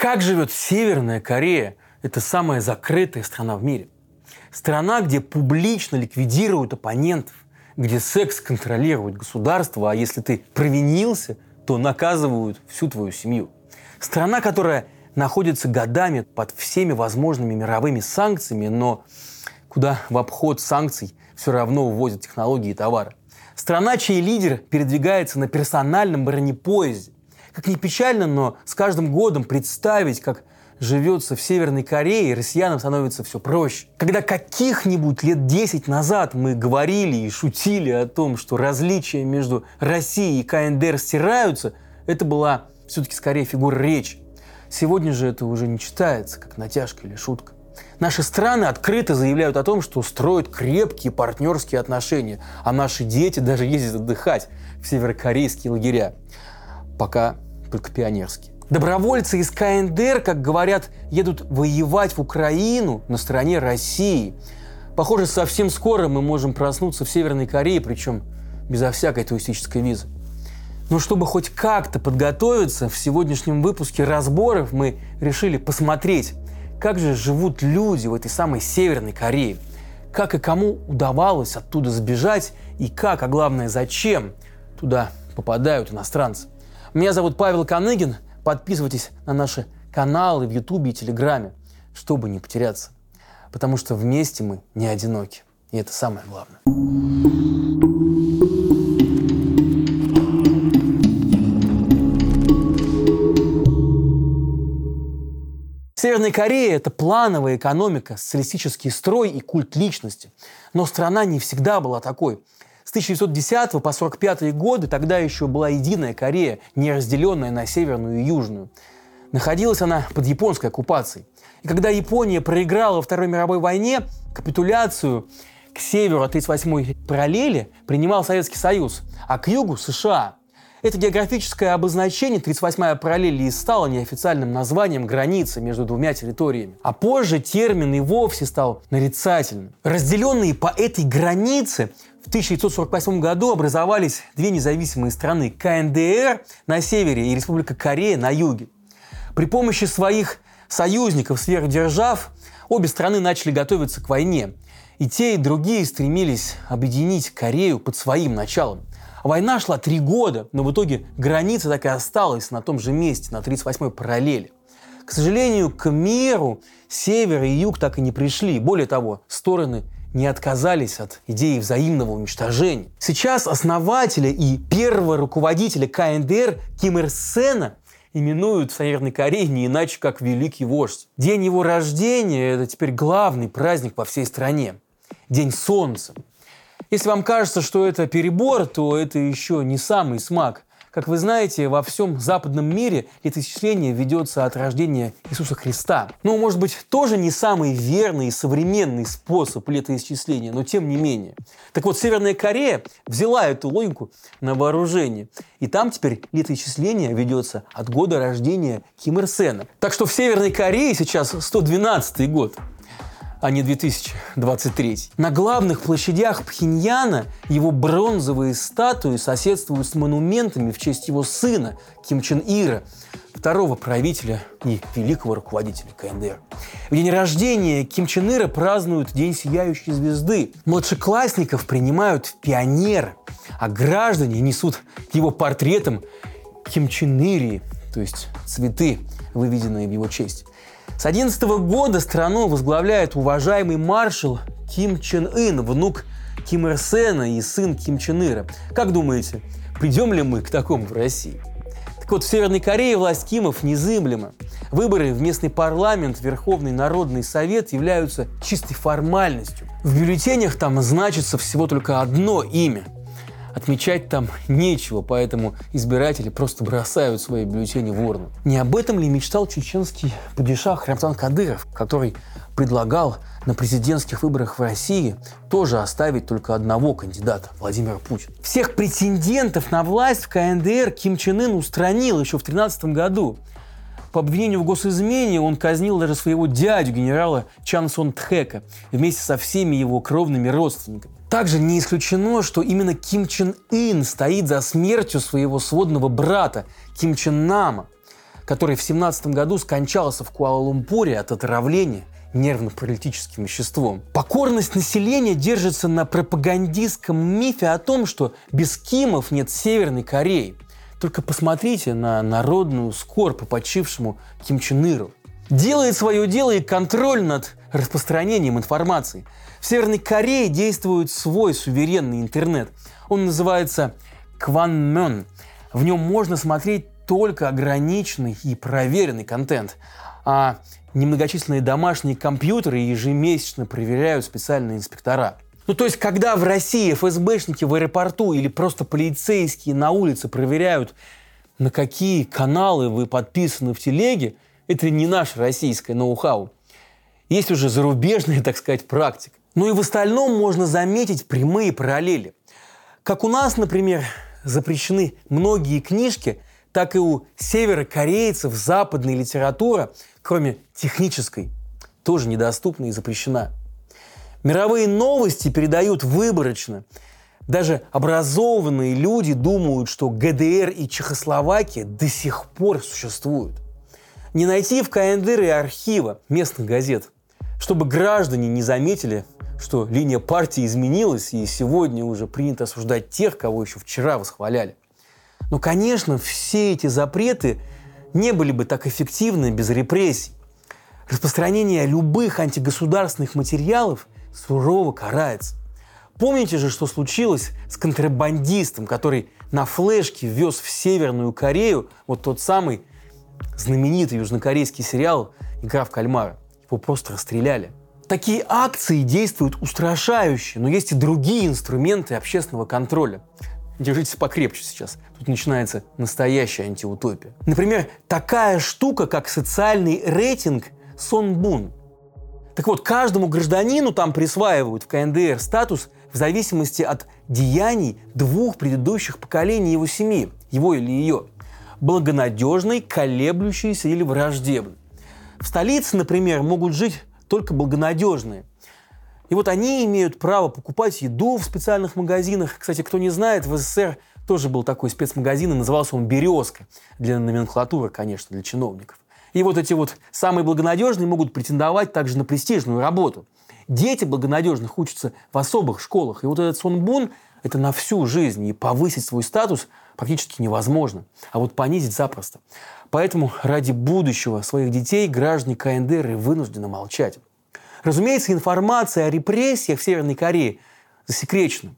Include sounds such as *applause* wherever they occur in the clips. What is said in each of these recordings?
Как живет Северная Корея? Это самая закрытая страна в мире. Страна, где публично ликвидируют оппонентов, где секс контролирует государство, а если ты провинился, то наказывают всю твою семью. Страна, которая находится годами под всеми возможными мировыми санкциями, но куда в обход санкций все равно увозят технологии и товары. Страна, чей лидер передвигается на персональном бронепоезде. Как ни печально, но с каждым годом представить, как живется в Северной Корее, россиянам становится все проще. Когда каких-нибудь лет 10 назад мы говорили и шутили о том, что различия между Россией и КНДР стираются, это была все-таки скорее фигура речи. Сегодня же это уже не читается, как натяжка или шутка. Наши страны открыто заявляют о том, что строят крепкие партнерские отношения, а наши дети даже ездят отдыхать в северокорейские лагеря. Пока только пионерские. Добровольцы из КНДР, как говорят, едут воевать в Украину на стороне России. Похоже, совсем скоро мы можем проснуться в Северной Корее, причем безо всякой туристической визы. Но чтобы хоть как-то подготовиться, в сегодняшнем выпуске разборов мы решили посмотреть, как же живут люди в этой самой Северной Корее, как и кому удавалось оттуда сбежать и как, а главное, зачем туда попадают иностранцы. Меня зовут Павел Коныгин. Подписывайтесь на наши каналы в Ютубе и Телеграме, чтобы не потеряться. Потому что вместе мы не одиноки. И это самое главное. Северная Корея – это плановая экономика, социалистический строй и культ личности. Но страна не всегда была такой. С 1910 по 1945 годы тогда еще была единая Корея, не разделенная на северную и южную. Находилась она под японской оккупацией. И когда Япония проиграла во Второй мировой войне, капитуляцию к северу от 38-й параллели принимал Советский Союз, а к югу – США – это географическое обозначение 38-я параллель и стало неофициальным названием границы между двумя территориями. А позже термин и вовсе стал нарицательным. Разделенные по этой границе в 1948 году образовались две независимые страны – КНДР на севере и Республика Корея на юге. При помощи своих союзников сверхдержав обе страны начали готовиться к войне. И те, и другие стремились объединить Корею под своим началом. Война шла три года, но в итоге граница так и осталась на том же месте, на 38-й параллели. К сожалению, к миру север и юг так и не пришли. Более того, стороны не отказались от идеи взаимного уничтожения. Сейчас основателя и первого руководителя КНДР Ким Ир Сена именуют в Северной Корее не иначе, как Великий Вождь. День его рождения – это теперь главный праздник по всей стране. День Солнца. Если вам кажется, что это перебор, то это еще не самый смак. Как вы знаете, во всем западном мире летоисчисление ведется от рождения Иисуса Христа. Ну, может быть, тоже не самый верный и современный способ летоисчисления, но тем не менее. Так вот, Северная Корея взяла эту логику на вооружение. И там теперь летоисчисление ведется от года рождения Ким Ир Сена. Так что в Северной Корее сейчас 112 год а не 2023. На главных площадях Пхеньяна его бронзовые статуи соседствуют с монументами в честь его сына Ким Чен Ира, второго правителя и великого руководителя КНДР. В день рождения Ким Чен Ира празднуют День сияющей звезды. Младшеклассников принимают в пионеры, а граждане несут его портретам Ким Чен Ирии, то есть цветы, выведенные в его честь. С 11 года страну возглавляет уважаемый маршал Ким Чен Ын, внук Ким Ир Сена и сын Ким Чен Ира. Как думаете, придем ли мы к такому в России? Так вот, в Северной Корее власть Кимов незыблема. Выборы в местный парламент, Верховный Народный Совет являются чистой формальностью. В бюллетенях там значится всего только одно имя – Отмечать там нечего, поэтому избиратели просто бросают свои бюллетени в урну. Не об этом ли мечтал чеченский падишах Рамзан Кадыров, который предлагал на президентских выборах в России тоже оставить только одного кандидата – Владимира Путина. Всех претендентов на власть в КНДР Ким Чен Ын устранил еще в 2013 году. По обвинению в госизмене он казнил даже своего дядю, генерала Чан Сон Тхэка, вместе со всеми его кровными родственниками. Также не исключено, что именно Ким Чен Ын стоит за смертью своего сводного брата Ким Чен Нама. который в 17 году скончался в Куала-Лумпуре от отравления нервно-паралитическим веществом. Покорность населения держится на пропагандистском мифе о том, что без Кимов нет Северной Кореи. Только посмотрите на народную скорбь по почившему Ким Чен Иру. Делает свое дело и контроль над распространением информации. В Северной Корее действует свой суверенный интернет. Он называется Кванмён. В нем можно смотреть только ограниченный и проверенный контент. А немногочисленные домашние компьютеры ежемесячно проверяют специальные инспектора. Ну, то есть, когда в России ФСБшники в аэропорту или просто полицейские на улице проверяют, на какие каналы вы подписаны в телеге, это не наше российское ноу-хау. Есть уже зарубежная, *laughs* так сказать, практика. Ну и в остальном можно заметить прямые параллели. Как у нас, например, запрещены многие книжки, так и у северокорейцев западная литература, кроме технической, тоже недоступна и запрещена. Мировые новости передают выборочно. Даже образованные люди думают, что ГДР и Чехословакия до сих пор существуют. Не найти в КНДР и архива местных газет, чтобы граждане не заметили, что линия партии изменилась, и сегодня уже принято осуждать тех, кого еще вчера восхваляли. Но, конечно, все эти запреты не были бы так эффективны без репрессий. Распространение любых антигосударственных материалов сурово карается. Помните же, что случилось с контрабандистом, который на флешке вез в Северную Корею вот тот самый знаменитый южнокорейский сериал «Игра в кальмара». Его просто расстреляли. Такие акции действуют устрашающе, но есть и другие инструменты общественного контроля. Держитесь покрепче сейчас. Тут начинается настоящая антиутопия. Например, такая штука, как социальный рейтинг Сонбун. Так вот, каждому гражданину там присваивают в КНДР статус в зависимости от деяний двух предыдущих поколений его семьи, его или ее. Благонадежный, колеблющийся или враждебный. В столице, например, могут жить только благонадежные. И вот они имеют право покупать еду в специальных магазинах. Кстати, кто не знает, в СССР тоже был такой спецмагазин, и назывался он «Березка». Для номенклатуры, конечно, для чиновников. И вот эти вот самые благонадежные могут претендовать также на престижную работу. Дети благонадежных учатся в особых школах. И вот этот Сонбун – это на всю жизнь. И повысить свой статус практически невозможно. А вот понизить запросто. Поэтому ради будущего своих детей граждане КНДР вынуждены молчать. Разумеется, информация о репрессиях в Северной Корее засекречена.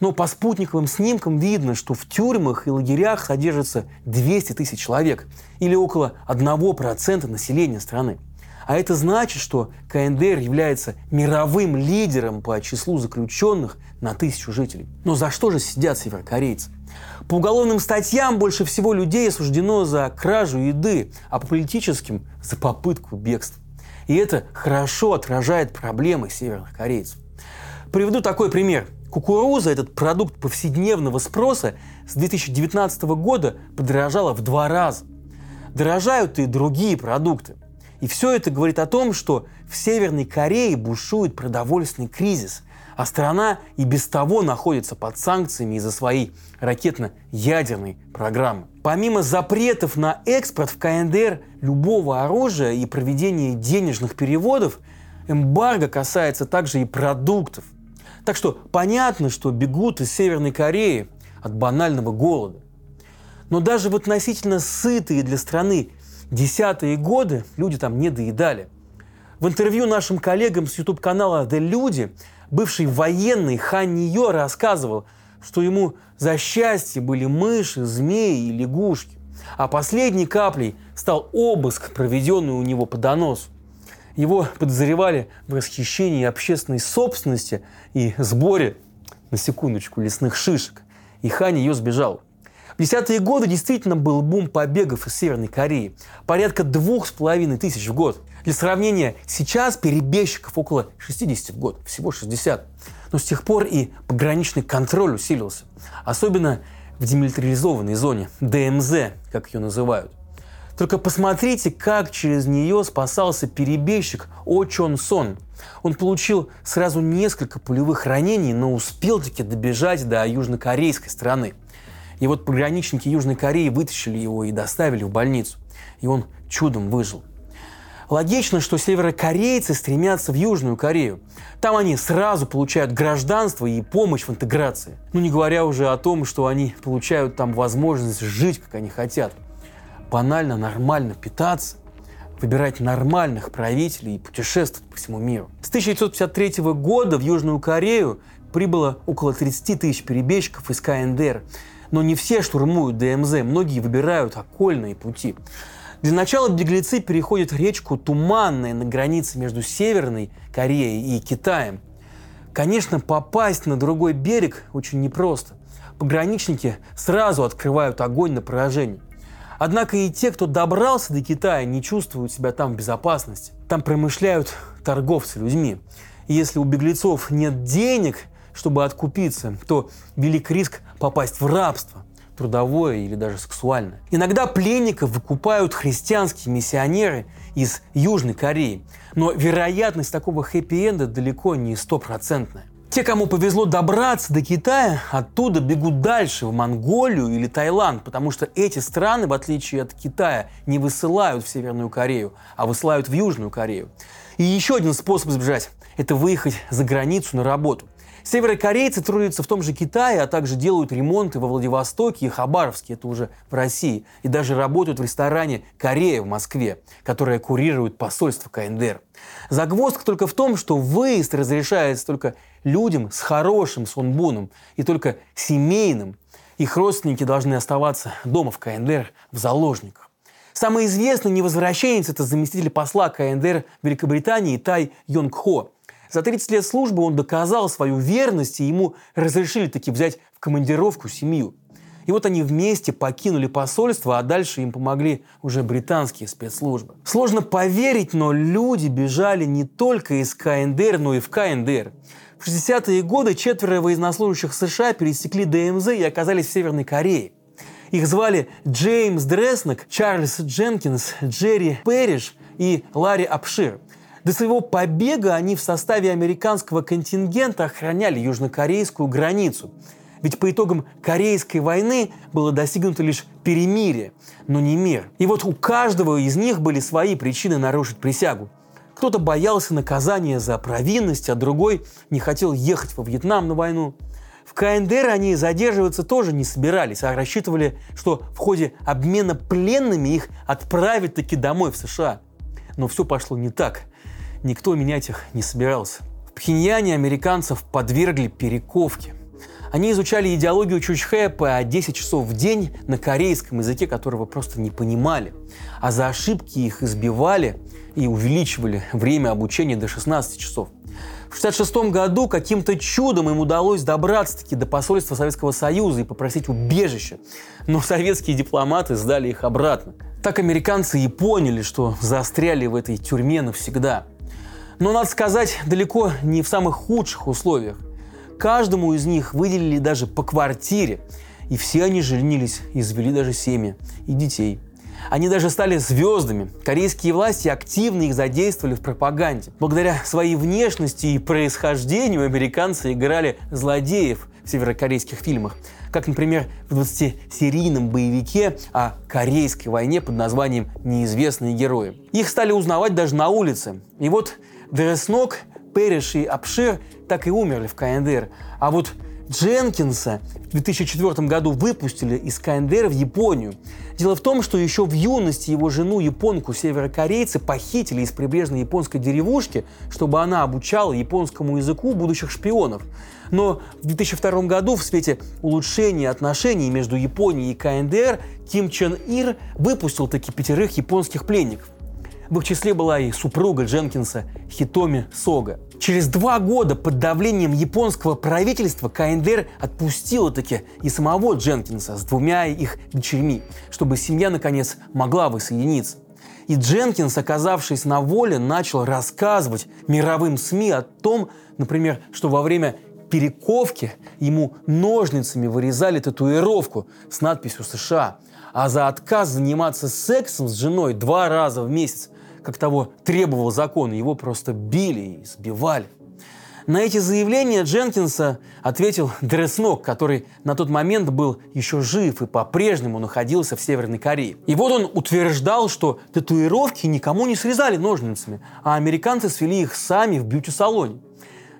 Но по спутниковым снимкам видно, что в тюрьмах и лагерях содержится 200 тысяч человек, или около 1% населения страны. А это значит, что КНДР является мировым лидером по числу заключенных на тысячу жителей. Но за что же сидят северокорейцы? По уголовным статьям больше всего людей осуждено за кражу еды, а по политическим – за попытку бегства. И это хорошо отражает проблемы северных корейцев. Приведу такой пример. Кукуруза, этот продукт повседневного спроса, с 2019 года подорожала в два раза. Дорожают и другие продукты. И все это говорит о том, что в Северной Корее бушует продовольственный кризис, а страна и без того находится под санкциями из-за своей ракетно-ядерной программы. Помимо запретов на экспорт в КНДР любого оружия и проведения денежных переводов, эмбарго касается также и продуктов. Так что понятно, что бегут из Северной Кореи от банального голода. Но даже в относительно сытые для страны десятые годы люди там не доедали. В интервью нашим коллегам с YouTube-канала «The Люди» бывший военный Хан Нио рассказывал, что ему за счастье были мыши, змеи и лягушки. А последней каплей стал обыск, проведенный у него по доносу. Его подозревали в расхищении общественной собственности и сборе, на секундочку, лесных шишек. И Хань ее сбежал. В десятые годы действительно был бум побегов из Северной Кореи. Порядка двух с половиной тысяч в год. Для сравнения, сейчас перебежчиков около 60 в год, всего 60. Но с тех пор и пограничный контроль усилился. Особенно в демилитаризованной зоне, ДМЗ, как ее называют. Только посмотрите, как через нее спасался перебежчик О Чон Сон. Он получил сразу несколько пулевых ранений, но успел таки добежать до южнокорейской страны. И вот пограничники Южной Кореи вытащили его и доставили в больницу. и он чудом выжил. Логично, что северокорейцы стремятся в Южную Корею. Там они сразу получают гражданство и помощь в интеграции. Ну, не говоря уже о том, что они получают там возможность жить, как они хотят. Банально, нормально питаться, выбирать нормальных правителей и путешествовать по всему миру. С 1953 года в Южную Корею прибыло около 30 тысяч перебежчиков из КНДР. Но не все штурмуют ДМЗ, многие выбирают окольные пути. Для начала беглецы переходят речку Туманная на границе между Северной Кореей и Китаем. Конечно, попасть на другой берег очень непросто. Пограничники сразу открывают огонь на поражение. Однако и те, кто добрался до Китая, не чувствуют себя там в безопасности. Там промышляют торговцы людьми. И если у беглецов нет денег, чтобы откупиться, то велик риск попасть в рабство трудовое или даже сексуальное. Иногда пленников выкупают христианские миссионеры из Южной Кореи, но вероятность такого хэппи-энда далеко не стопроцентная. Те, кому повезло добраться до Китая, оттуда бегут дальше, в Монголию или Таиланд, потому что эти страны, в отличие от Китая, не высылают в Северную Корею, а высылают в Южную Корею. И еще один способ сбежать – это выехать за границу на работу. Северокорейцы трудятся в том же Китае, а также делают ремонты во Владивостоке и Хабаровске, это уже в России, и даже работают в ресторане «Корея» в Москве, которое курирует посольство КНДР. Загвоздка только в том, что выезд разрешается только людям с хорошим сонбуном и только семейным. Их родственники должны оставаться дома в КНДР в заложниках. Самый известный невозвращенец – это заместитель посла КНДР Великобритании Тай Йонг Хо – за 30 лет службы он доказал свою верность, и ему разрешили таки взять в командировку семью. И вот они вместе покинули посольство, а дальше им помогли уже британские спецслужбы. Сложно поверить, но люди бежали не только из КНДР, но и в КНДР. В 60-е годы четверо военнослужащих США пересекли ДМЗ и оказались в Северной Корее. Их звали Джеймс Дреснок, Чарльз Дженкинс, Джерри Перриш и Ларри Апшир. До своего побега они в составе американского контингента охраняли южнокорейскую границу. Ведь по итогам Корейской войны было достигнуто лишь перемирие, но не мир. И вот у каждого из них были свои причины нарушить присягу. Кто-то боялся наказания за провинность, а другой не хотел ехать во Вьетнам на войну. В КНДР они задерживаться тоже не собирались, а рассчитывали, что в ходе обмена пленными их отправят таки домой в США. Но все пошло не так – никто менять их не собирался. В Пхеньяне американцев подвергли перековке. Они изучали идеологию Чучхэ по 10 часов в день на корейском языке, которого просто не понимали. А за ошибки их избивали и увеличивали время обучения до 16 часов. В 1966 году каким-то чудом им удалось добраться-таки до посольства Советского Союза и попросить убежище. Но советские дипломаты сдали их обратно. Так американцы и поняли, что застряли в этой тюрьме навсегда – но, надо сказать, далеко не в самых худших условиях. Каждому из них выделили даже по квартире. И все они женились и завели даже семьи и детей. Они даже стали звездами. Корейские власти активно их задействовали в пропаганде. Благодаря своей внешности и происхождению американцы играли злодеев в северокорейских фильмах. Как, например, в 20-серийном боевике о Корейской войне под названием «Неизвестные герои». Их стали узнавать даже на улице. И вот Дереснок, Перриш и Апшир так и умерли в КНДР. А вот Дженкинса в 2004 году выпустили из КНДР в Японию. Дело в том, что еще в юности его жену, японку, северокорейцы, похитили из прибрежной японской деревушки, чтобы она обучала японскому языку будущих шпионов. Но в 2002 году в свете улучшения отношений между Японией и КНДР Ким Чен Ир выпустил таки пятерых японских пленников. В их числе была и супруга Дженкинса Хитоми Сога. Через два года под давлением японского правительства КНДР отпустила таки и самого Дженкинса с двумя их дочерьми, чтобы семья наконец могла воссоединиться. И Дженкинс, оказавшись на воле, начал рассказывать мировым СМИ о том, например, что во время перековки ему ножницами вырезали татуировку с надписью США, а за отказ заниматься сексом с женой два раза в месяц как того требовал закон, его просто били и сбивали. На эти заявления Дженкинса ответил *laughs* Дреснок, который на тот момент был еще жив и по-прежнему находился в Северной Корее. И вот он утверждал, что татуировки никому не срезали ножницами, а американцы свели их сами в бьюти-салоне.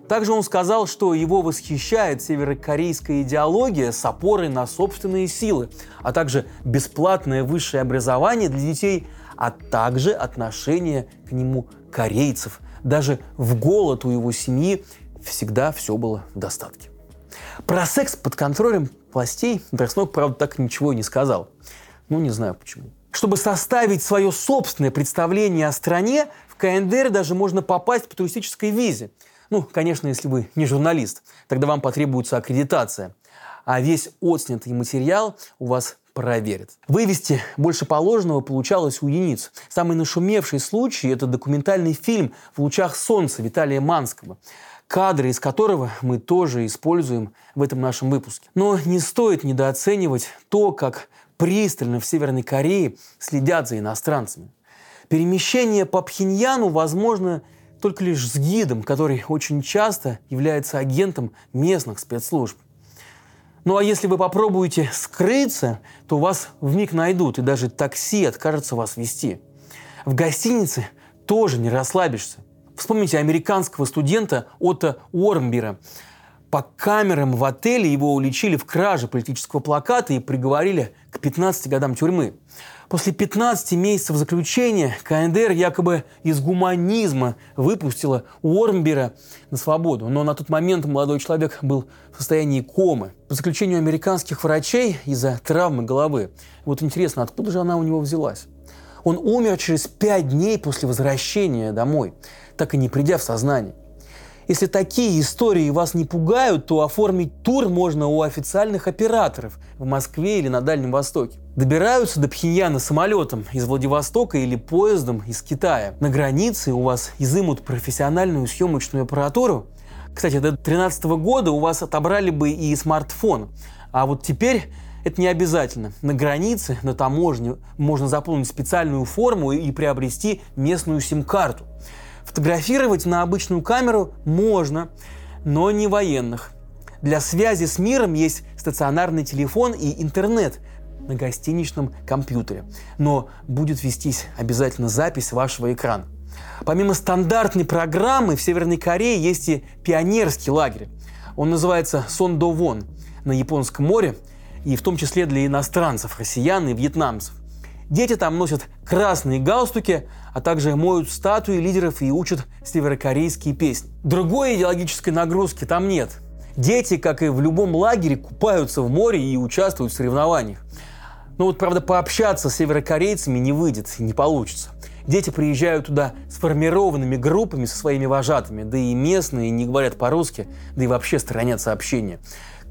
Также он сказал, что его восхищает северокорейская идеология с опорой на собственные силы, а также бесплатное высшее образование для детей, а также отношение к нему корейцев. Даже в голод у его семьи всегда все было в достатке. Про секс под контролем властей Дроснок, правда, так ничего и не сказал. Ну, не знаю почему. Чтобы составить свое собственное представление о стране, в КНДР даже можно попасть по туристической визе – ну, конечно, если вы не журналист, тогда вам потребуется аккредитация. А весь отснятый материал у вас проверят. Вывести больше положенного получалось у единиц. Самый нашумевший случай – это документальный фильм «В лучах солнца» Виталия Манского кадры из которого мы тоже используем в этом нашем выпуске. Но не стоит недооценивать то, как пристально в Северной Корее следят за иностранцами. Перемещение по Пхеньяну возможно только лишь с гидом, который очень часто является агентом местных спецслужб. Ну а если вы попробуете скрыться, то вас в миг найдут, и даже такси откажется вас вести. В гостинице тоже не расслабишься. Вспомните американского студента Отто Уормбера. По камерам в отеле его уличили в краже политического плаката и приговорили к 15 годам тюрьмы. После 15 месяцев заключения КНДР якобы из гуманизма выпустила Уормбера на свободу. Но на тот момент молодой человек был в состоянии комы. По заключению американских врачей из-за травмы головы. Вот интересно, откуда же она у него взялась? Он умер через пять дней после возвращения домой, так и не придя в сознание. Если такие истории вас не пугают, то оформить тур можно у официальных операторов в Москве или на Дальнем Востоке. Добираются до Пхеньяна самолетом из Владивостока или поездом из Китая. На границе у вас изымут профессиональную съемочную аппаратуру. Кстати, до 2013 года у вас отобрали бы и смартфон. А вот теперь это не обязательно. На границе, на таможне можно заполнить специальную форму и приобрести местную сим-карту. Фотографировать на обычную камеру можно, но не военных. Для связи с миром есть стационарный телефон и интернет на гостиничном компьютере. Но будет вестись обязательно запись вашего экрана. Помимо стандартной программы в Северной Корее есть и пионерский лагерь. Он называется Сондовон на Японском море, и в том числе для иностранцев, россиян и вьетнамцев. Дети там носят красные галстуки, а также моют статуи лидеров и учат северокорейские песни. Другой идеологической нагрузки там нет. Дети, как и в любом лагере, купаются в море и участвуют в соревнованиях. Но вот, правда, пообщаться с северокорейцами не выйдет и не получится. Дети приезжают туда сформированными группами со своими вожатыми, да и местные не говорят по-русски, да и вообще сторонятся общения.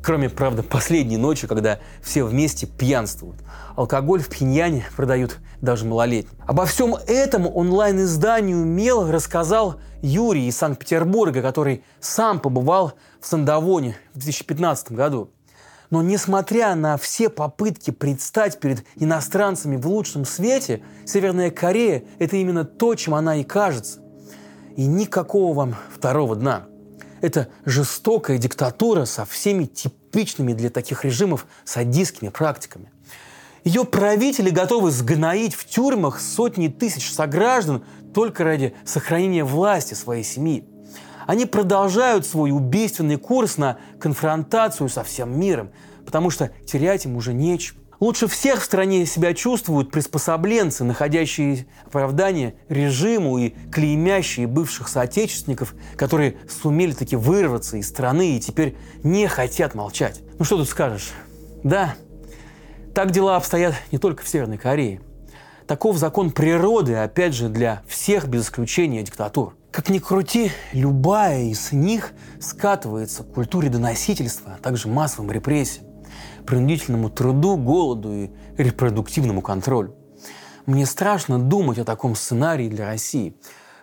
Кроме, правда, последней ночи, когда все вместе пьянствуют. Алкоголь в Пхеньяне продают даже малолетним. Обо всем этом онлайн-изданию «Мел» рассказал Юрий из Санкт-Петербурга, который сам побывал в Сандовоне в 2015 году. Но несмотря на все попытки предстать перед иностранцами в лучшем свете, Северная Корея – это именно то, чем она и кажется. И никакого вам второго дна – это жестокая диктатура со всеми типичными для таких режимов садистскими практиками. Ее правители готовы сгноить в тюрьмах сотни тысяч сограждан только ради сохранения власти своей семьи. Они продолжают свой убийственный курс на конфронтацию со всем миром, потому что терять им уже нечего. Лучше всех в стране себя чувствуют приспособленцы, находящие оправдание режиму и клеймящие бывших соотечественников, которые сумели таки вырваться из страны и теперь не хотят молчать. Ну что тут скажешь? Да, так дела обстоят не только в Северной Корее. Таков закон природы, опять же, для всех без исключения диктатур. Как ни крути, любая из них скатывается к культуре доносительства, а также массовым репрессиям принудительному труду, голоду и репродуктивному контролю. Мне страшно думать о таком сценарии для России,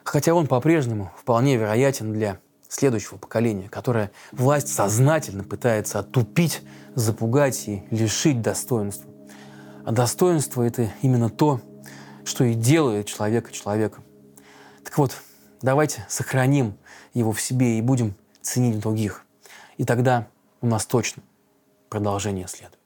хотя он по-прежнему вполне вероятен для следующего поколения, которое власть сознательно пытается отупить, запугать и лишить достоинства. А достоинство – это именно то, что и делает человека человеком. Так вот, давайте сохраним его в себе и будем ценить других. И тогда у нас точно Продолжение следует.